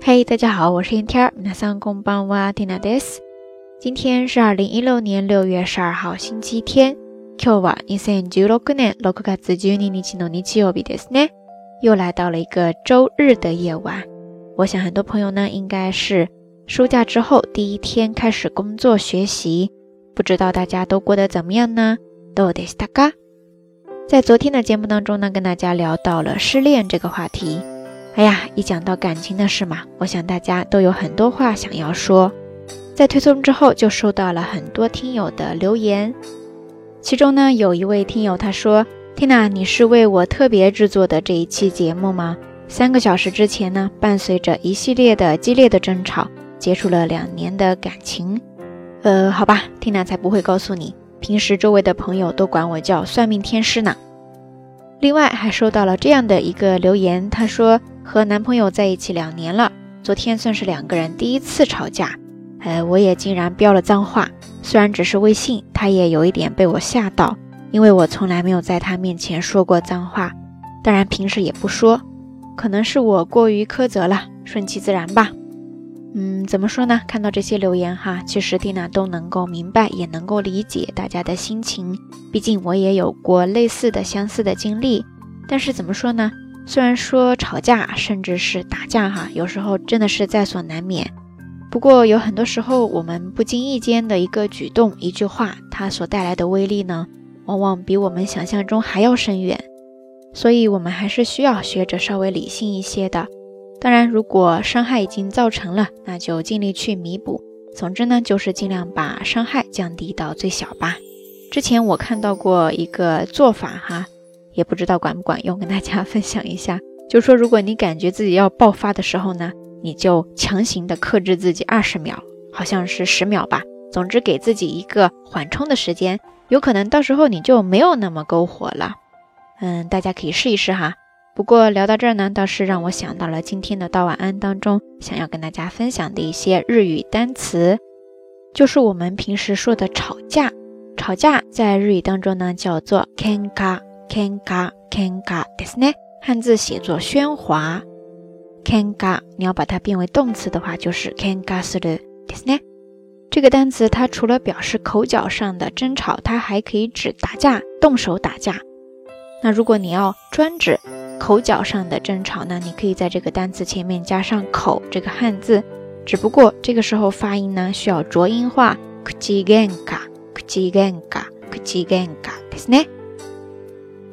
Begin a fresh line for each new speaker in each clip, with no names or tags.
嘿，大家好，我是天天。皆さんこんばんは、ティナです。今天是二零一六年六月十二号，星期天。今日は二千十六年六月十二日の日曜日ですね。又来到了一个周日的夜晚。我想很多朋友呢，应该是暑假之后第一天开始工作学习，不知道大家都过得怎么样呢？どうでしたか？在昨天的节目当中呢，跟大家聊到了失恋这个话题。 哎呀，一讲到感情的事嘛，我想大家都有很多话想要说。在推送之后，就收到了很多听友的留言。其中呢，有一位听友他说：“Tina，你是为我特别制作的这一期节目吗？”三个小时之前呢，伴随着一系列的激烈的争吵，结束了两年的感情。呃，好吧，Tina 才不会告诉你，平时周围的朋友都管我叫算命天师呢。另外还收到了这样的一个留言，他说。和男朋友在一起两年了，昨天算是两个人第一次吵架，呃，我也竟然飙了脏话，虽然只是微信，他也有一点被我吓到，因为我从来没有在他面前说过脏话，当然平时也不说，可能是我过于苛责了，顺其自然吧。嗯，怎么说呢？看到这些留言哈，其实蒂娜都能够明白，也能够理解大家的心情，毕竟我也有过类似的相似的经历，但是怎么说呢？虽然说吵架甚至是打架哈，有时候真的是在所难免。不过有很多时候，我们不经意间的一个举动、一句话，它所带来的威力呢，往往比我们想象中还要深远。所以，我们还是需要学着稍微理性一些的。当然，如果伤害已经造成了，那就尽力去弥补。总之呢，就是尽量把伤害降低到最小吧。之前我看到过一个做法哈。也不知道管不管用，跟大家分享一下。就说如果你感觉自己要爆发的时候呢，你就强行的克制自己二十秒，好像是十秒吧。总之给自己一个缓冲的时间，有可能到时候你就没有那么篝火了。嗯，大家可以试一试哈。不过聊到这儿呢，倒是让我想到了今天的道晚安当中想要跟大家分享的一些日语单词，就是我们平时说的吵架。吵架在日语当中呢叫做 kenka。kenga kenga ですね，汉字写作喧哗。kenga 你要把它变为动词的话，就是 kenga するですね。这个单词它除了表示口角上的争吵，它还可以指打架、动手打架。那如果你要专指 口角上的争吵呢，你可以在这个单词前面加上口这个汉字，只不过这个时候发音呢需要浊音化。口喧嘩、口喧嘩、口喧嘩ですね。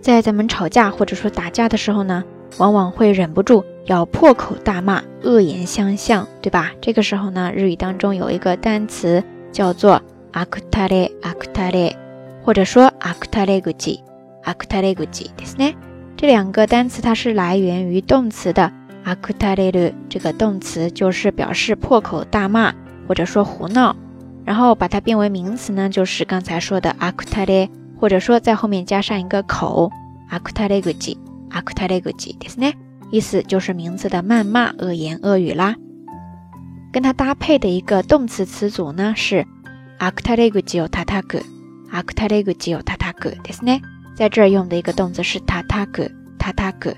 在咱们吵架或者说打架的时候呢，往往会忍不住要破口大骂、恶言相向，对吧？这个时候呢，日语当中有一个单词叫做アクタレアクタレ，或者说アクタレグジアクタレグジですね。 这两个单词它是来源于动词的アクタレル，这个动词就是表示破口大骂或者说胡闹，然后把它变为名词呢，就是刚才说的アクタレ。或者说在后面加上一个口，アクタレグジ、アクタレグジですね，意思就是名词的谩骂、恶言恶语啦。跟它搭配的一个动词词组呢是アクタレグジを叩く、アクタレグジを叩くですね。 在这儿用的一个动词是叩く、叩く，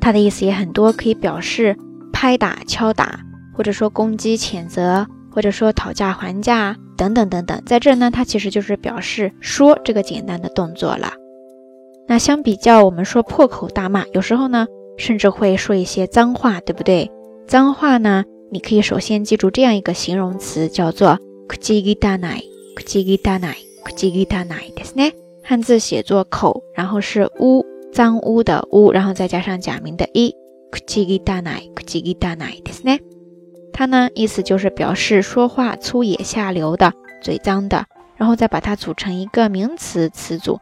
它的意思也很多，可以表示拍打、敲打，或者说攻击、谴责，或者说讨价还价。等等等等，在这儿呢，它其实就是表示说这个简单的动作了。那相比较，我们说破口大骂，有时候呢，甚至会说一些脏话，对不对？脏话呢，你可以首先记住这样一个形容词，叫做口ギギナイ，口ギギナイ，口ギギナイですね。 汉字写作口，然后是污，脏污的污，然后再加上假名的一，口ギギナイ，口ギギナイですね。它呢，意思就是表示说话粗野下流的、嘴脏的，然后再把它组成一个名词词组，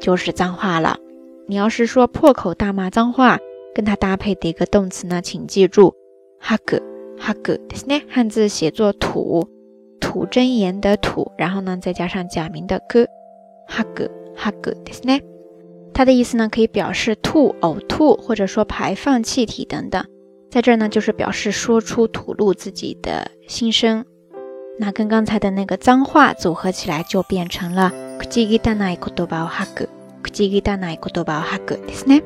就是脏话了。你要是说破口大骂脏话，跟它搭配的一个动词呢，请记住，哈格哈格ですね。汉字写作吐， 吐真言的吐，然后呢再加上假名的格，哈格哈格ですね。它的意思呢，可以表示吐、呕吐，或者说排放气体等等。在这儿呢，就是表示说出、吐露自己的心声。那跟刚才的那个脏话组合起来，就变成了口汚い言葉を吐く、口汚い言葉を吐くですね。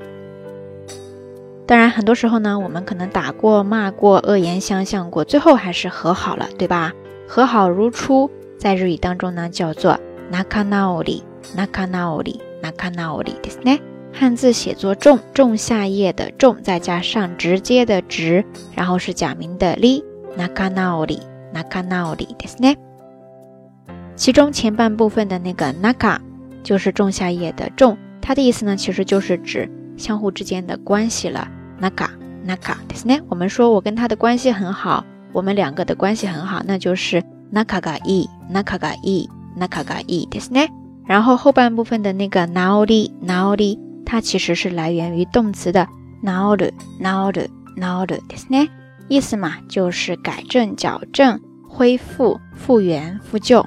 当然，很多时候呢，我们可能打过、骂过、恶言相向过，最后还是和好了，对吧？ 和好如初，在日语当中呢，叫做 nakanaori，nakanaori，nakanaori，ですね。汉字写作仲，仲夏夜的仲，再加上直接的直，然后是假名的li。nakanaori，nakanaori ですね。其中前半部分的那个 naka 就是仲夏夜的仲，它的意思呢，其实就是指相互之间的关系了。naka，naka ですね。我们说我跟他的关系很好， 我们两个的关系很好，那就是 naka ga i，naka ga i，naka ga i ですね。然后后半部分的那个 naori，naori。它其实是来源于动词的 naoru，naoru，naoru，ですね。意思嘛，就是改正、矫正、恢复、复原、复旧。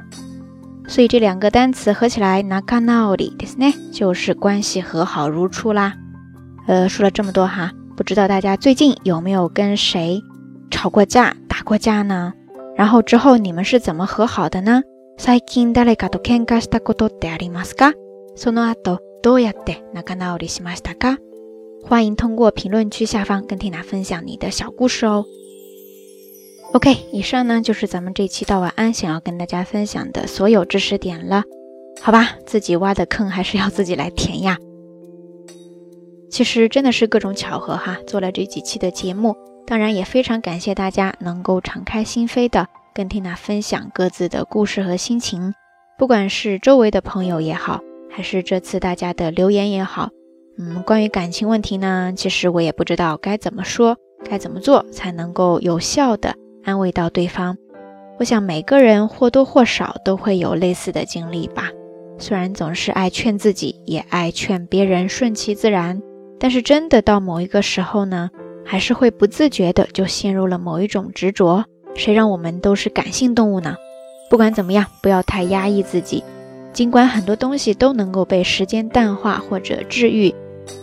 所以这两个单词合起来，nakanaori，ですね，就是关系和好如初啦。呃，说了这么多哈，不知道大家最近有没有跟谁吵过架、 打过架呢？然后之后你们是怎么和好的呢？最近誰かと喧嘩したことってありますか？その後。どうやって仲直りしましたか？欢迎通过评论区下方跟 Tina 分享你的小故事哦。OK，以上呢就是咱们这期到晚安想要跟大家分享的所有知识点了。好吧，自己挖的坑还是要自己来填呀。其实真的是各种巧合哈，做了这几期的节目， 当然也非常感谢大家能够敞开心扉的跟缇娜分享各自的故事和心情，不管是周围的朋友也好。还是这次大家的留言也好，嗯，关于感情问题呢，其实我也不知道该怎么说，该怎么做才能够有效的安慰到对方。我想每个人或多或少都会有类似的经历吧。虽然总是爱劝自己，也爱劝别人顺其自然，但是真的到某一个时候呢，还是会不自觉的就陷入了某一种执着。谁让我们都是感性动物呢？不管怎么样，不要太压抑自己。尽管很多东西都能够被时间淡化或者治愈，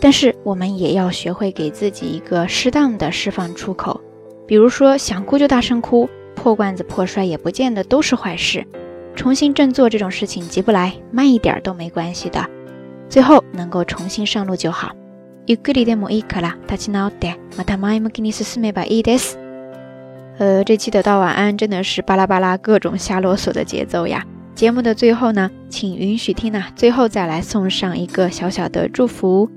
但是我们也要学会给自己一个适当的释放出口。比如说，想哭就大声哭，破罐子破摔也不见得都是坏事。重新振作这种事情急不来，慢一点都没关系的。最后能够重新上路就好。ゆっくりでもいいから立ち直ってまた前向きに進めばいいです。呃，这期的到晚安真的是巴拉巴拉各种瞎啰嗦的节奏呀。节目的最后呢，请允许缇娜最后再来送上一个小小的祝福。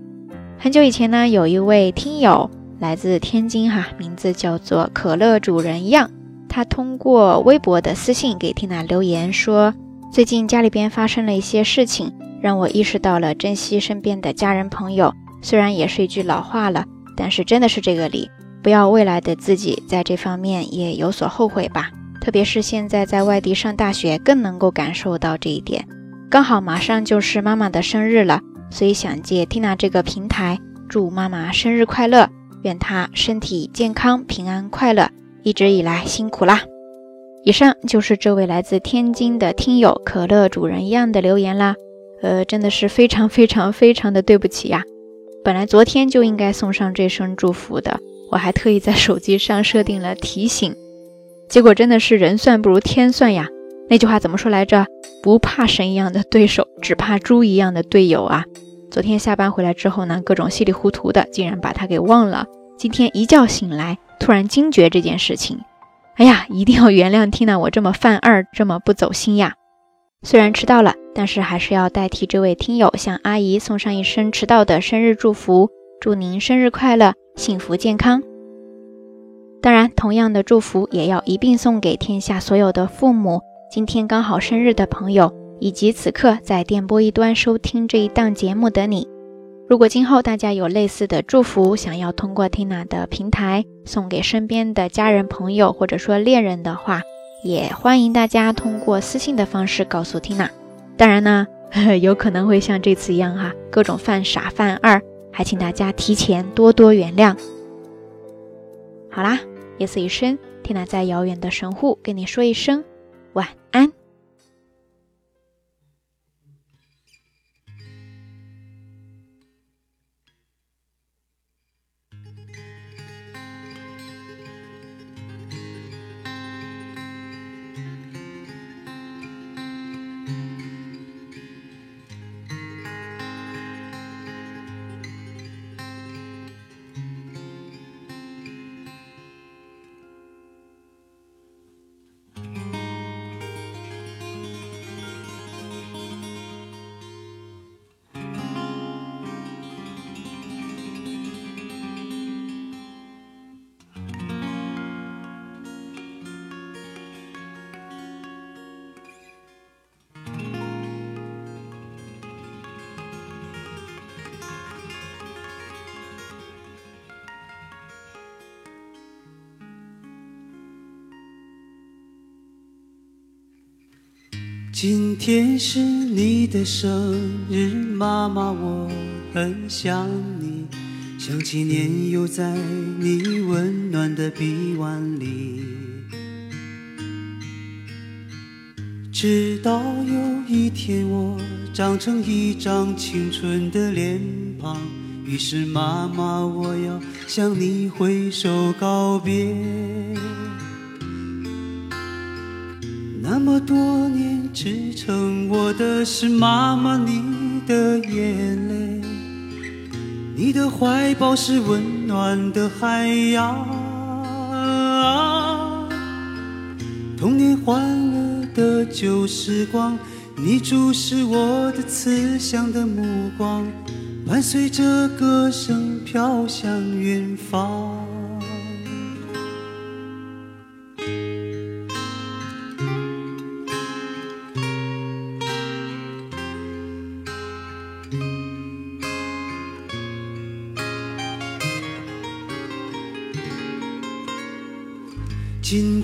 很久以前呢，有一位听友来自天津哈，名字叫做可乐主人样，他通过微博的私信给缇娜留言说，最近家里边发生了一些事情，让我意识到了珍惜身边的家人朋友。 虽然也是一句老话了，但是真的是这个理，不要未来的自己在这方面也有所后悔吧。特别是现在在外地上大学，更能够感受到这一点。刚好马上就是妈妈的生日了，所以想借 Tina 这个平台，祝妈妈生日快乐，愿她身体健康、平安快乐。一直以来辛苦啦！以上就是这位来自天津的听友可乐主人一样的留言啦。呃，真的是非常非常非常的对不起呀！本来昨天就应该送上这声祝福的，我还特意在手机上设定了提醒。结果真的是人算不如天算呀！那句话怎么说来着？不怕神一样的对手，只怕猪一样的队友啊！昨天下班回来之后呢，各种稀里糊涂的，竟然把他给忘了。今天一觉醒来，突然惊觉这件事情。哎呀，一定要原谅听到我这么犯二，这么不走心呀！虽然迟到了，但是还是要代替这位听友向阿姨送上一声迟到的生日祝福，祝您生日快乐，幸福健康。当然，同样的祝福也要一并送给天下所有的父母，今天刚好生日的朋友，以及此刻在电波一端收听这一档节目的你。如果今后大家有类似的祝福，想要通过 Tina 的平台送给身边的家人、朋友，或者说恋人的话，也欢迎大家通过私信的方式告诉 Tina。当然呢，有可能会像这次一样哈，各种犯傻犯二，还请大家提前多多原谅。好啦。夜色已深，缇娜在遥远的神户跟你说一声晚安。
今天是你的生日，妈妈，我很想你，想起年幼在你温暖的臂弯里。直到有一天我长成一张青春的脸庞，于是妈妈，我要向你挥手告别。这么多年支撑我的是妈妈你的眼泪，你的怀抱是温暖的海洋，童年欢乐的旧时光，你注视我的慈祥的目光，伴随着歌声飘向远方。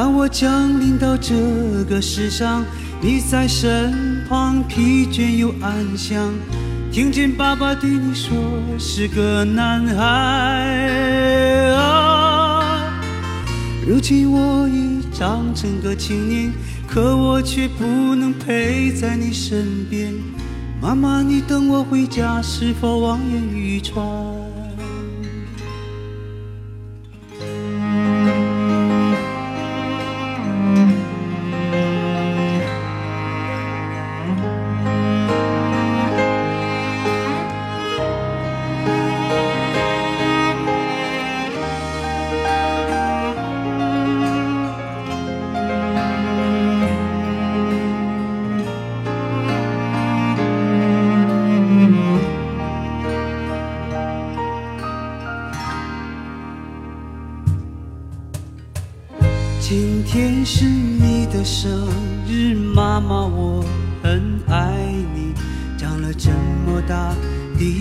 当我降临到这个世上，你在身旁，疲倦又安详。听见爸爸对你说是个男孩啊。如今我已长成个青年，可我却不能陪在你身边。妈妈，你等我回家，是否望眼欲穿？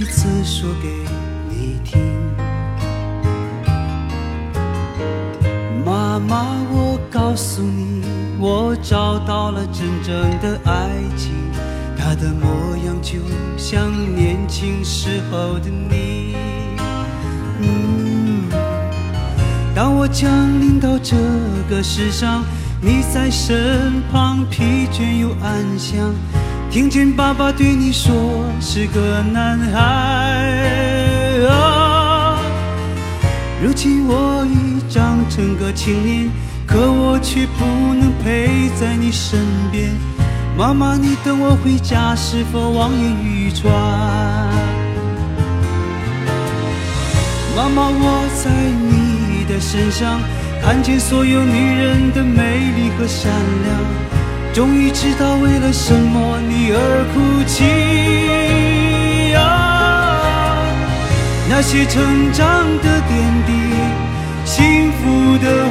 次说给你听。妈妈，我告诉你，我找到了真正的爱情，它的模样就像年轻时候的你。当我降临到这个世上，你在身旁，疲倦又安详。听见爸爸对你说是个男孩啊。如今我已长成个青年，可我却不能陪在你身边。妈妈，你等我回家，是否望眼欲穿？妈妈，我在你。的身上看见所有女人的美丽和善良，终于知道为了什么你而哭泣啊！那些成长的点滴，幸福的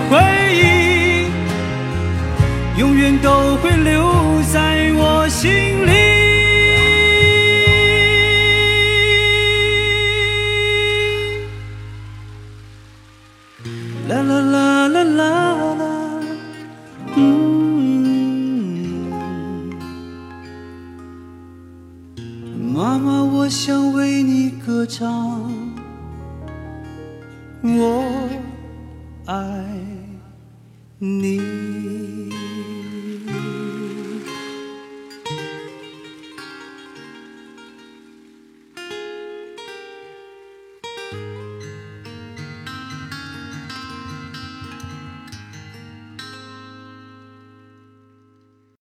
妈妈，我想为你歌唱，我爱你。